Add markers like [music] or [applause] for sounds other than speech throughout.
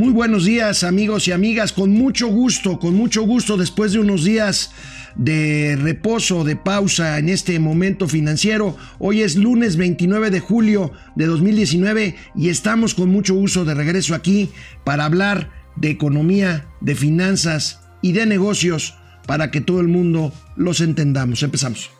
Muy buenos días amigos y amigas, con mucho gusto, con mucho gusto después de unos días de reposo, de pausa en este momento financiero. Hoy es lunes 29 de julio de 2019 y estamos con mucho gusto de regreso aquí para hablar de economía, de finanzas y de negocios para que todo el mundo los entendamos. Empezamos.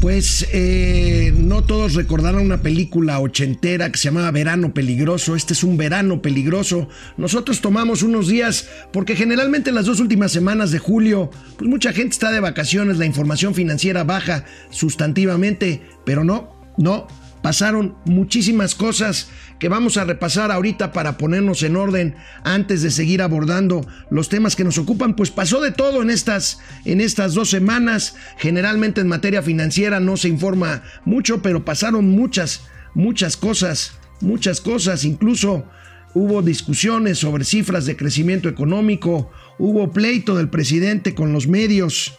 Pues eh, no todos recordaron una película ochentera que se llamaba Verano Peligroso. Este es un verano peligroso. Nosotros tomamos unos días porque generalmente en las dos últimas semanas de julio, pues mucha gente está de vacaciones, la información financiera baja sustantivamente, pero no, no. Pasaron muchísimas cosas que vamos a repasar ahorita para ponernos en orden antes de seguir abordando los temas que nos ocupan. Pues pasó de todo en estas, en estas dos semanas. Generalmente en materia financiera no se informa mucho, pero pasaron muchas, muchas cosas, muchas cosas. Incluso hubo discusiones sobre cifras de crecimiento económico, hubo pleito del presidente con los medios,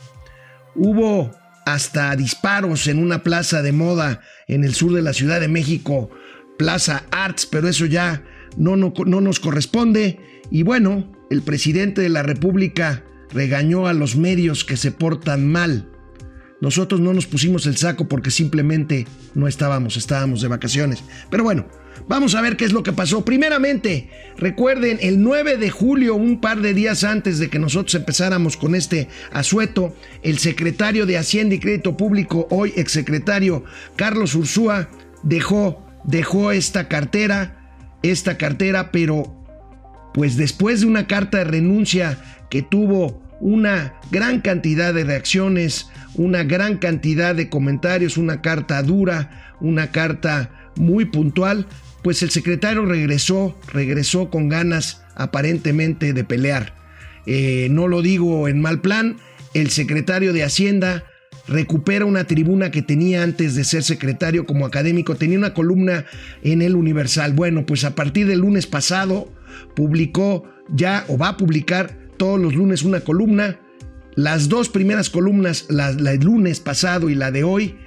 hubo hasta disparos en una plaza de moda en el sur de la Ciudad de México, Plaza Arts, pero eso ya no, no, no, nos corresponde. Y bueno, el presidente de la República regañó a los medios que se portan mal. Nosotros no nos pusimos el saco porque simplemente no estábamos, estábamos de vacaciones. Pero bueno, Vamos a ver qué es lo que pasó. Primeramente, recuerden, el 9 de julio, un par de días antes de que nosotros empezáramos con este asueto, el secretario de Hacienda y Crédito Público, hoy exsecretario Carlos Ursúa, dejó, dejó esta cartera, esta cartera, pero pues después de una carta de renuncia que tuvo una gran cantidad de reacciones, una gran cantidad de comentarios, una carta dura, una carta muy puntual, pues el secretario regresó, regresó con ganas aparentemente de pelear. Eh, no lo digo en mal plan, el secretario de Hacienda recupera una tribuna que tenía antes de ser secretario como académico, tenía una columna en el Universal. Bueno, pues a partir del lunes pasado publicó ya o va a publicar todos los lunes una columna. Las dos primeras columnas, la, del lunes pasado y la de hoy,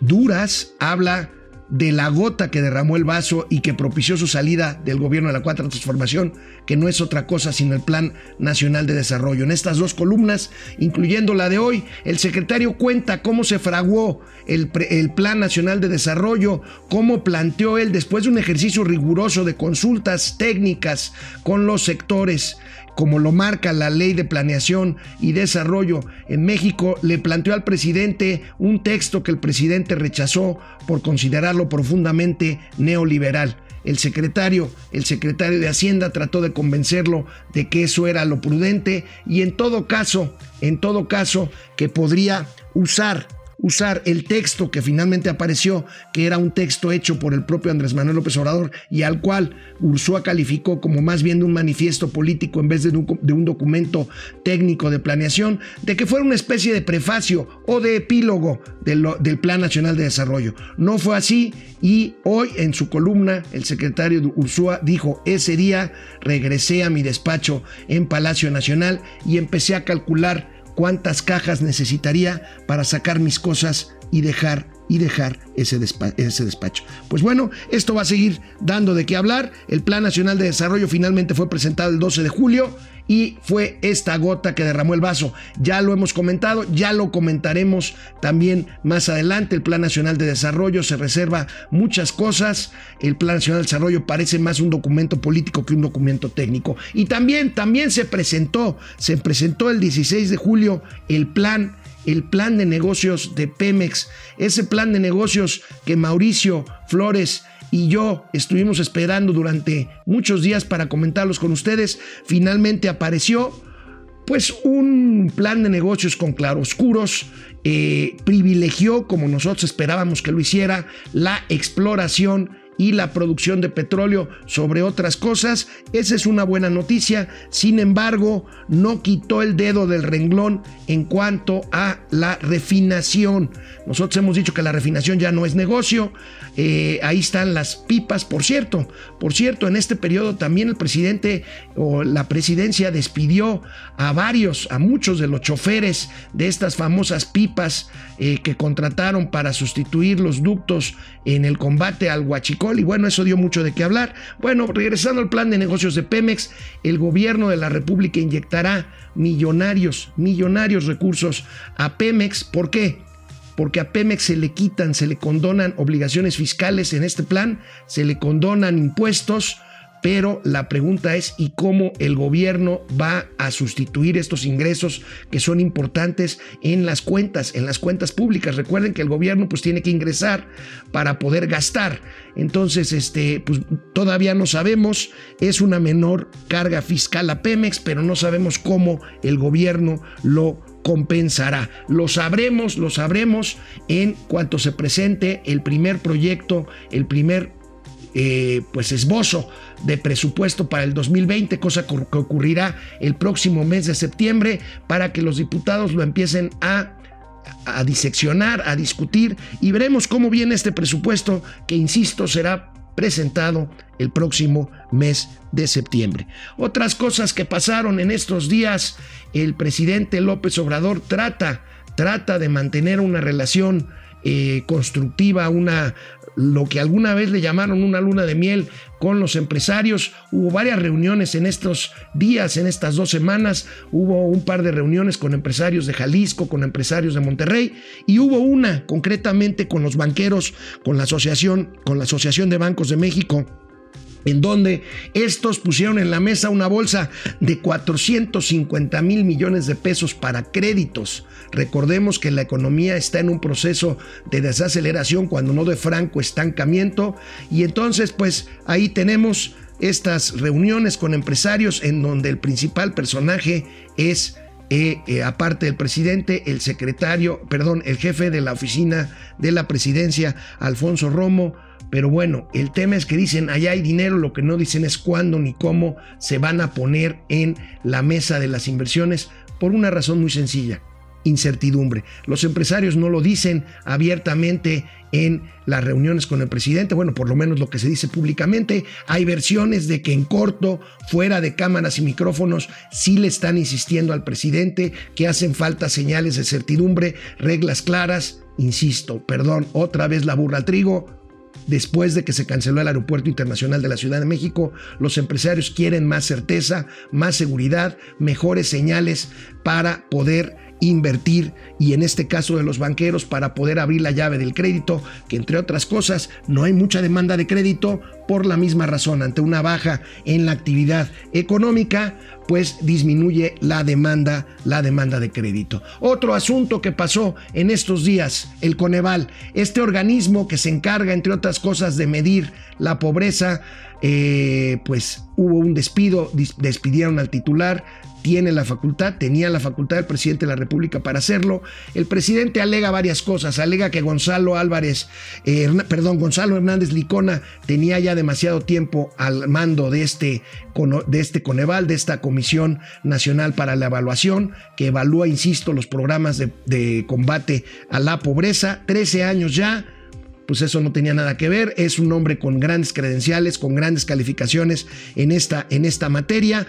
duras, habla de la gota que derramó el vaso y que propició su salida del gobierno de la Cuarta Transformación, que no es otra cosa sino el Plan Nacional de Desarrollo. En estas dos columnas, incluyendo la de hoy, el secretario cuenta cómo se fraguó el, el Plan Nacional de Desarrollo, cómo planteó él, después de un ejercicio riguroso de consultas técnicas con los sectores, como lo marca la ley de planeación y desarrollo en México, le planteó al presidente un texto que el presidente rechazó por considerarlo profundamente neoliberal. El secretario, el secretario de Hacienda trató de convencerlo de que eso era lo prudente y en todo caso, en todo caso que podría usar usar el texto que finalmente apareció, que era un texto hecho por el propio Andrés Manuel López Obrador y al cual Ursúa calificó como más bien de un manifiesto político en vez de un, de un documento técnico de planeación, de que fuera una especie de prefacio o de epílogo del Plan Nacional de Desarrollo. No fue así y hoy en su columna el secretario de Ursúa dijo, ese día regresé a mi despacho en Palacio Nacional y empecé a calcular cuántas cajas necesitaría para sacar mis cosas y dejar y dejar ese, despacho. Pues bueno, esto va a seguir dando de qué hablar. El Plan Nacional de Desarrollo finalmente fue presentado el 12 de julio y fue esta gota que derramó el vaso. Ya lo hemos comentado, ya lo comentaremos también más adelante. El Plan Nacional de Desarrollo se reserva muchas cosas. El Plan Nacional de Desarrollo parece más un documento político que un documento técnico. Y también, también se presentó, se presentó el 16 de julio el plan el plan de negocios de Pemex, ese plan de negocios que Mauricio Flores y yo estuvimos esperando durante muchos días para comentarlos con ustedes, finalmente apareció pues un plan de negocios con claroscuros, eh, privilegió, como nosotros esperábamos que lo hiciera, la exploración y la producción de petróleo sobre otras cosas. Esa es una buena noticia. Sin embargo, no quitó el dedo del renglón en cuanto a la refinación. Nosotros hemos dicho que la refinación ya no es negocio. Eh, ahí están las pipas. Por cierto, por cierto, en este periodo también el presidente o la presidencia despidió a varios, a muchos de los choferes de estas famosas pipas eh, que contrataron para sustituir los ductos en el combate al huachicol. Y bueno, eso dio mucho de qué hablar. Bueno, regresando al plan de negocios de Pemex, el gobierno de la República inyectará millonarios, millonarios recursos a Pemex. ¿Por qué? porque a Pemex se le quitan, se le condonan obligaciones fiscales en este plan, se le condonan impuestos, pero la pregunta es ¿y cómo el gobierno va a sustituir estos ingresos que son importantes en las cuentas, en las cuentas públicas? Recuerden que el gobierno pues tiene que ingresar para poder gastar. Entonces, este, pues todavía no sabemos, es una menor carga fiscal a Pemex, pero no sabemos cómo el gobierno lo compensará. Lo sabremos, lo sabremos en cuanto se presente el primer proyecto, el primer eh, pues esbozo de presupuesto para el 2020, cosa que ocurrirá el próximo mes de septiembre para que los diputados lo empiecen a a diseccionar, a discutir y veremos cómo viene este presupuesto que, insisto, será presentado el próximo mes de septiembre. Otras cosas que pasaron en estos días, el presidente López Obrador trata, trata de mantener una relación eh, constructiva, una lo que alguna vez le llamaron una luna de miel con los empresarios. Hubo varias reuniones en estos días, en estas dos semanas. Hubo un par de reuniones con empresarios de Jalisco, con empresarios de Monterrey y hubo una concretamente con los banqueros, con la asociación, con la Asociación de Bancos de México en donde estos pusieron en la mesa una bolsa de 450 mil millones de pesos para créditos. Recordemos que la economía está en un proceso de desaceleración, cuando no de franco estancamiento, y entonces pues ahí tenemos estas reuniones con empresarios en donde el principal personaje es eh, eh, aparte del presidente, el secretario, perdón, el jefe de la oficina de la presidencia, Alfonso Romo, pero bueno, el tema es que dicen, allá hay dinero, lo que no dicen es cuándo ni cómo se van a poner en la mesa de las inversiones por una razón muy sencilla, incertidumbre. Los empresarios no lo dicen abiertamente en las reuniones con el presidente, bueno, por lo menos lo que se dice públicamente, hay versiones de que en corto, fuera de cámaras y micrófonos, sí le están insistiendo al presidente que hacen falta señales de certidumbre, reglas claras, insisto, perdón, otra vez la burra al trigo, Después de que se canceló el Aeropuerto Internacional de la Ciudad de México, los empresarios quieren más certeza, más seguridad, mejores señales para poder invertir y en este caso de los banqueros para poder abrir la llave del crédito, que entre otras cosas no hay mucha demanda de crédito por la misma razón, ante una baja en la actividad económica, pues disminuye la demanda, la demanda de crédito. Otro asunto que pasó en estos días, el Coneval, este organismo que se encarga, entre otras cosas, de medir la pobreza, eh, pues hubo un despido, despidieron al titular, tiene la facultad, tenía la facultad el presidente de la República para hacerlo. El presidente alega varias cosas, alega que Gonzalo Álvarez, eh, perdón, Gonzalo Hernández Licona tenía ya demasiado tiempo al mando de este, de este Coneval, de esta Comisión Nacional para la Evaluación, que evalúa, insisto, los programas de, de combate a la pobreza, 13 años ya pues eso no tenía nada que ver. Es un hombre con grandes credenciales, con grandes calificaciones en esta, en esta materia.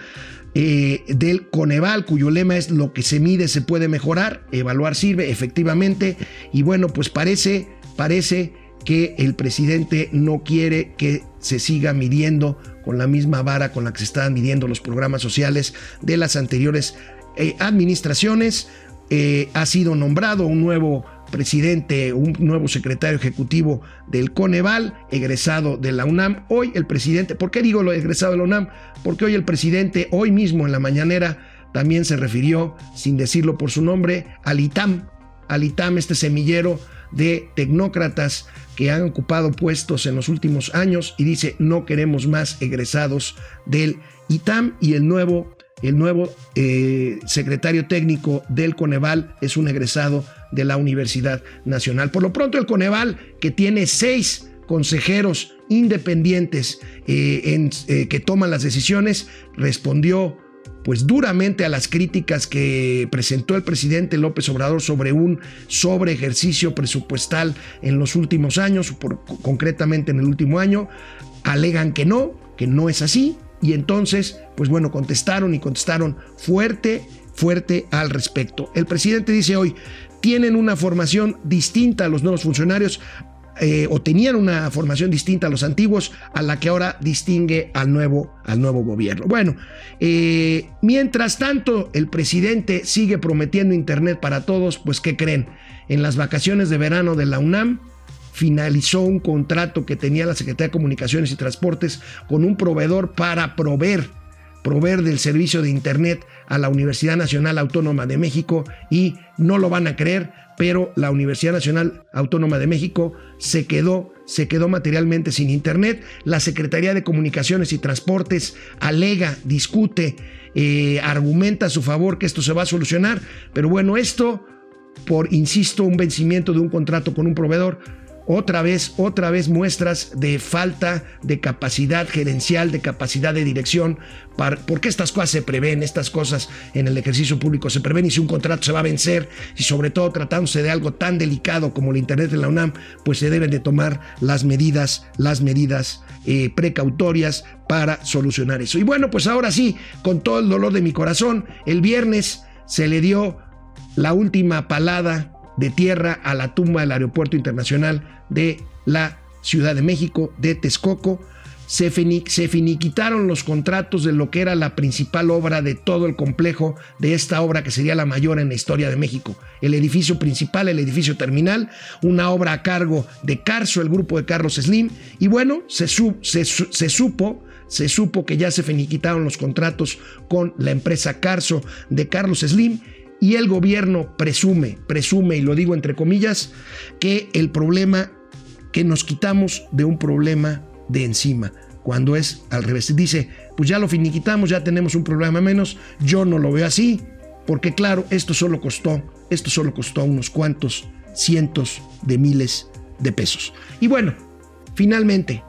Eh, del Coneval, cuyo lema es lo que se mide se puede mejorar, evaluar sirve, efectivamente, y bueno, pues parece, parece que el presidente no quiere que se siga midiendo con la misma vara con la que se estaban midiendo los programas sociales de las anteriores eh, administraciones. Eh, ha sido nombrado un nuevo presidente, un nuevo secretario ejecutivo del Coneval, egresado de la UNAM. Hoy el presidente, ¿por qué digo lo egresado de la UNAM? Porque hoy el presidente, hoy mismo en la mañanera, también se refirió, sin decirlo por su nombre, al ITAM, al ITAM, este semillero de tecnócratas que han ocupado puestos en los últimos años y dice no queremos más egresados del ITAM y el nuevo el nuevo eh, secretario técnico del Coneval es un egresado de la Universidad Nacional. Por lo pronto el Coneval, que tiene seis consejeros independientes en, que toman las decisiones, respondió pues duramente a las críticas que presentó el presidente López Obrador sobre un sobre ejercicio presupuestal en los últimos años, concretamente en el último año, alegan que no, que no es así, y entonces, pues bueno, contestaron y contestaron fuerte, fuerte al respecto. El presidente dice hoy, tienen una formación distinta a los nuevos funcionarios, eh, o tenían una formación distinta a los antiguos, a la que ahora distingue al nuevo, al nuevo gobierno. Bueno, eh, mientras tanto, el presidente sigue prometiendo Internet para todos, pues ¿qué creen? En las vacaciones de verano de la UNAM, finalizó un contrato que tenía la Secretaría de Comunicaciones y Transportes con un proveedor para proveer, proveer del servicio de Internet a la Universidad Nacional Autónoma de México y no lo van a creer, pero la Universidad Nacional Autónoma de México se quedó, se quedó materialmente sin Internet. La Secretaría de Comunicaciones y Transportes alega, discute, eh, argumenta a su favor que esto se va a solucionar, pero bueno, esto por, insisto, un vencimiento de un contrato con un proveedor, otra vez, otra vez muestras de falta de capacidad gerencial, de capacidad de dirección, porque estas cosas se prevén, estas cosas en el ejercicio público se prevén y si un contrato se va a vencer y sobre todo tratándose de algo tan delicado como el Internet de la UNAM, pues se deben de tomar las medidas, las medidas eh, precautorias para solucionar eso. Y bueno, pues ahora sí, con todo el dolor de mi corazón, el viernes se le dio la última palada de tierra a la tumba del Aeropuerto Internacional de la Ciudad de México, de Texcoco. Se, finiquitaron los contratos de lo que era la principal obra de todo el complejo de esta obra que sería la mayor en la historia de México. El edificio principal, el edificio terminal, una obra a cargo de Carso, el grupo de Carlos Slim. Y bueno, se, se supo se supo que ya se finiquitaron los contratos con la empresa Carso de Carlos Slim y el gobierno presume, presume, y lo digo entre comillas, que el problema, que nos quitamos de un problema de encima, cuando es al revés. Dice, pues ya lo finiquitamos, ya tenemos un problema menos, yo no lo veo así, porque claro, esto solo costó, esto solo costó unos cuantos cientos de miles de pesos. Y bueno, finalmente,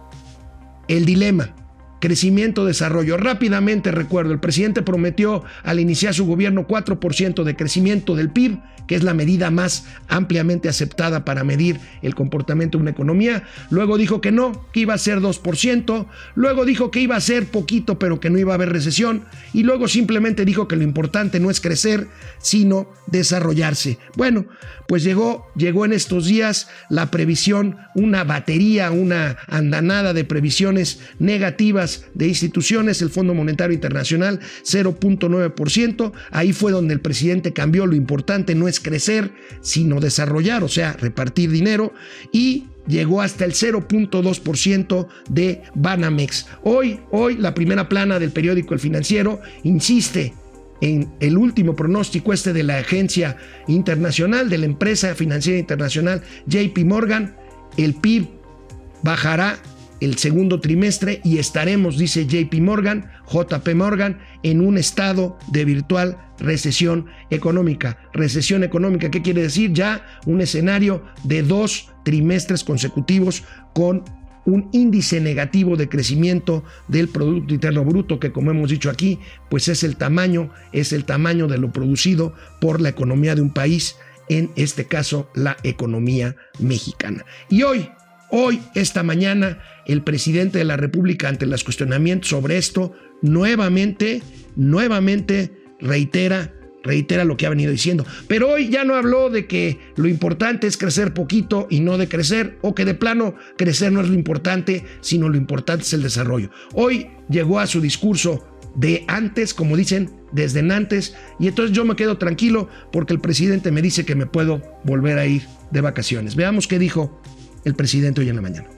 el dilema crecimiento, desarrollo. Rápidamente recuerdo, el presidente prometió al iniciar su gobierno 4% de crecimiento del PIB, que es la medida más ampliamente aceptada para medir el comportamiento de una economía. Luego dijo que no, que iba a ser 2%. Luego dijo que iba a ser poquito, pero que no iba a haber recesión. Y luego simplemente dijo que lo importante no es crecer, sino desarrollarse. Bueno, pues llegó, llegó en estos días la previsión, una batería, una andanada de previsiones negativas de instituciones, el Fondo Monetario Internacional 0.9%, ahí fue donde el presidente cambió, lo importante no es crecer, sino desarrollar, o sea, repartir dinero. Y llegó hasta el 0.2% de Banamex. Hoy, hoy la primera plana del periódico El Financiero insiste en el último pronóstico este de la agencia internacional, de la empresa financiera internacional JP Morgan, el PIB bajará el segundo trimestre y estaremos, dice JP Morgan, JP Morgan, en un estado de virtual recesión económica. Recesión económica, ¿qué quiere decir? Ya un escenario de dos trimestres consecutivos con un índice negativo de crecimiento del Producto Interno Bruto, que como hemos dicho aquí, pues es el tamaño, es el tamaño de lo producido por la economía de un país, en este caso la economía mexicana. Y hoy, hoy, esta mañana, el presidente de la República, ante los cuestionamientos sobre esto, nuevamente, nuevamente reitera reitera lo que ha venido diciendo. Pero hoy ya no habló de que lo importante es crecer poquito y no de crecer, o que de plano crecer no es lo importante, sino lo importante es el desarrollo. Hoy llegó a su discurso de antes, como dicen, desde antes, y entonces yo me quedo tranquilo porque el presidente me dice que me puedo volver a ir de vacaciones. Veamos qué dijo el presidente hoy en la mañana.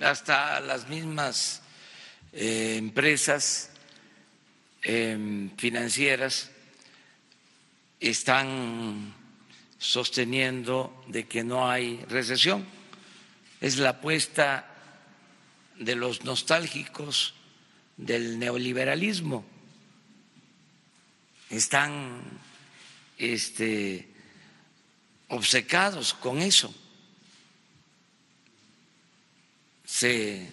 Hasta las mismas eh, empresas eh, financieras están sosteniendo de que no hay recesión. Es la apuesta de los nostálgicos del neoliberalismo. Están este, obcecados con eso. Se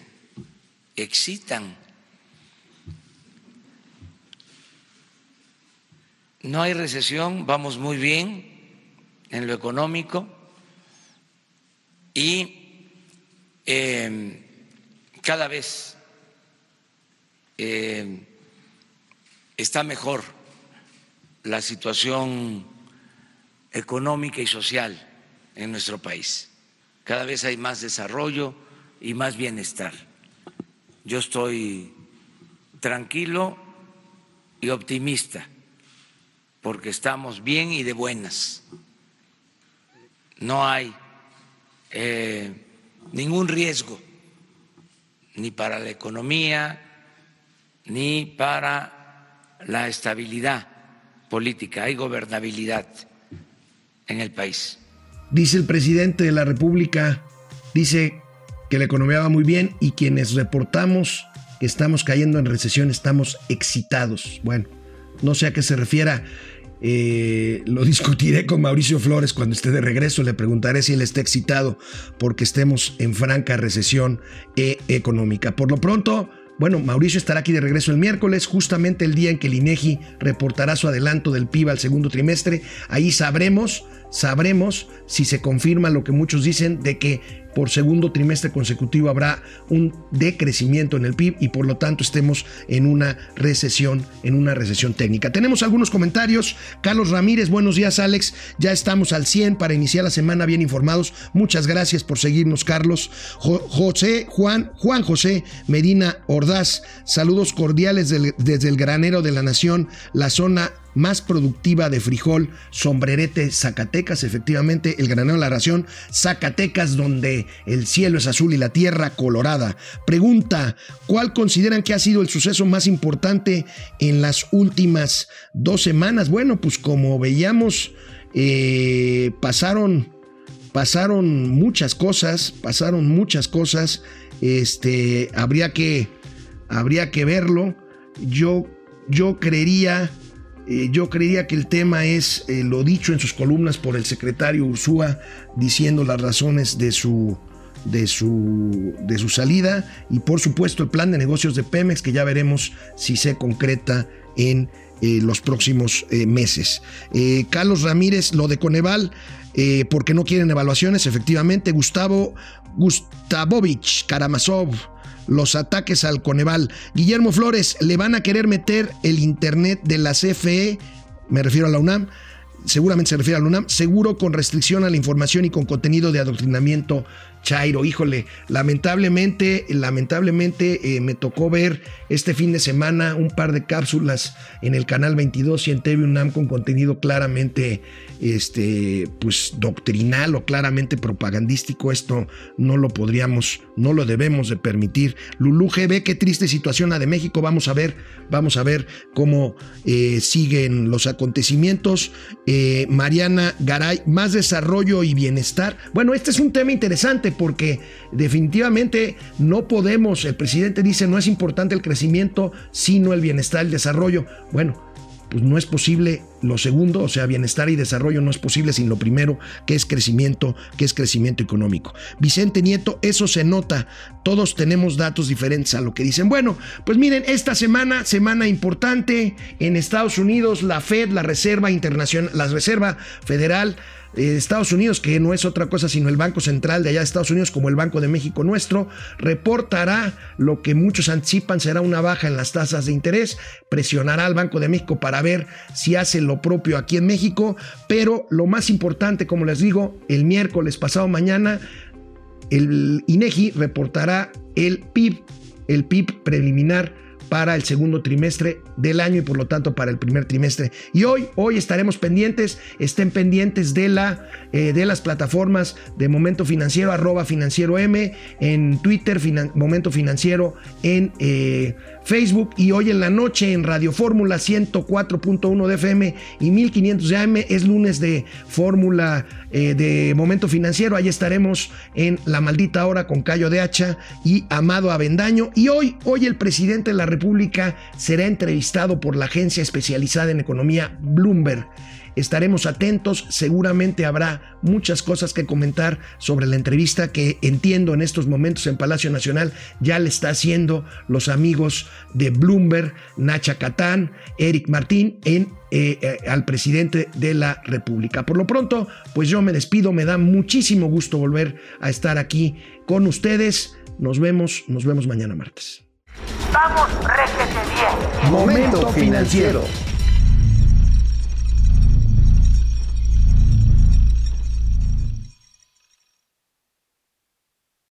excitan. No hay recesión, vamos muy bien en lo económico y eh, cada vez eh, está mejor la situación económica y social en nuestro país. Cada vez hay más desarrollo y más bienestar. Yo estoy tranquilo y optimista porque estamos bien y de buenas. No hay eh, ningún riesgo ni para la economía ni para la estabilidad política. Hay gobernabilidad en el país. Dice el presidente de la República, dice que la economía va muy bien y quienes reportamos que estamos cayendo en recesión estamos excitados. Bueno, no sé a qué se refiera. Eh, lo [laughs] discutiré con Mauricio Flores cuando esté de regreso. Le preguntaré si él está excitado porque estemos en franca recesión e económica. Por lo pronto, bueno, Mauricio estará aquí de regreso el miércoles, justamente el día en que el INEGI reportará su adelanto del PIB al segundo trimestre. Ahí sabremos, sabremos si se confirma lo que muchos dicen de que por segundo trimestre consecutivo habrá un decrecimiento en el PIB y por lo tanto estemos en una recesión, en una recesión técnica. Tenemos algunos comentarios. Carlos Ramírez, buenos días Alex, ya estamos al 100 para iniciar la semana bien informados. Muchas gracias por seguirnos Carlos. José Juan, Juan José Medina Ordaz, saludos cordiales desde el granero de la nación, la zona más productiva de frijol, sombrerete, Zacatecas, efectivamente, el granero de la ración, Zacatecas, donde el cielo es azul y la tierra colorada. Pregunta, ¿cuál consideran que ha sido el suceso más importante en las últimas dos semanas? Bueno, pues como veíamos, eh, pasaron, pasaron muchas cosas, pasaron muchas cosas, este, habría que, habría que verlo. Yo, yo creería eh, yo creería que el tema es eh, lo dicho en sus columnas por el secretario Ursúa, diciendo las razones de su, de su, de su salida y por supuesto el plan de negocios de Pemex que ya veremos si se concreta en eh, los próximos meses. Carlos Ramírez, lo de Coneval, porque no quieren evaluaciones, efectivamente. Gustavo Gustavovich Karamazov los ataques al Coneval. Guillermo Flores, le van a querer meter el internet de la CFE, me refiero a la UNAM, seguramente se refiere a la UNAM, seguro con restricción a la información y con contenido de adoctrinamiento Chairo. Híjole, lamentablemente, lamentablemente eh, me tocó ver este fin de semana un par de cápsulas en el canal 22 y en TV UNAM con contenido claramente este, pues, doctrinal o claramente propagandístico. Esto no lo podríamos, no lo debemos de permitir. Lulú GB, qué triste situación la de México. Vamos a ver, vamos a ver cómo eh, siguen los acontecimientos. Eh, Mariana Garay, más desarrollo y bienestar. Bueno, este es un tema interesante porque definitivamente no podemos, el presidente dice, no es importante el crecimiento, sino el bienestar, el desarrollo. Bueno, pues no es posible lo segundo, o sea, bienestar y desarrollo no es posible sin lo primero, que es crecimiento, que es crecimiento económico. Vicente Nieto, eso se nota, todos tenemos datos diferentes a lo que dicen. Bueno, pues miren, esta semana, semana importante en Estados Unidos, la Fed, la Reserva Internacional, la Reserva Federal, eh, Estados Unidos, que no es otra cosa sino el Banco Central de allá de Estados Unidos, como el Banco de México nuestro, reportará lo que muchos anticipan será una baja en las tasas de interés, presionará al Banco de México para ver si hace lo propio aquí en México, pero lo más importante, como les digo, el miércoles pasado mañana, el INEGI reportará el PIB, el PIB preliminar para el segundo trimestre del año y por lo tanto para el primer trimestre. Y hoy, hoy estaremos pendientes, estén pendientes de, la, eh, de las plataformas de Momento Financiero, arroba financiero M, en Twitter, Momento Financiero, en eh, Facebook y hoy en la noche en Radio Fórmula 104.1 de FM y 1500 de AM es lunes de Fórmula eh, de Momento Financiero. Ahí estaremos en La Maldita Hora con Cayo de Hacha y Amado Avendaño. Y hoy, hoy el presidente de la República será entrevistado por la agencia especializada en economía Bloomberg. Estaremos atentos, seguramente habrá muchas cosas que comentar sobre la entrevista que entiendo en estos momentos en Palacio Nacional ya le está haciendo los amigos de Bloomberg, Nacha Catán, Eric Martín en eh, eh, al presidente de la República. Por lo pronto, pues yo me despido, me da muchísimo gusto volver a estar aquí con ustedes. Nos vemos, nos vemos mañana martes. Vamos, bien. Momento financiero.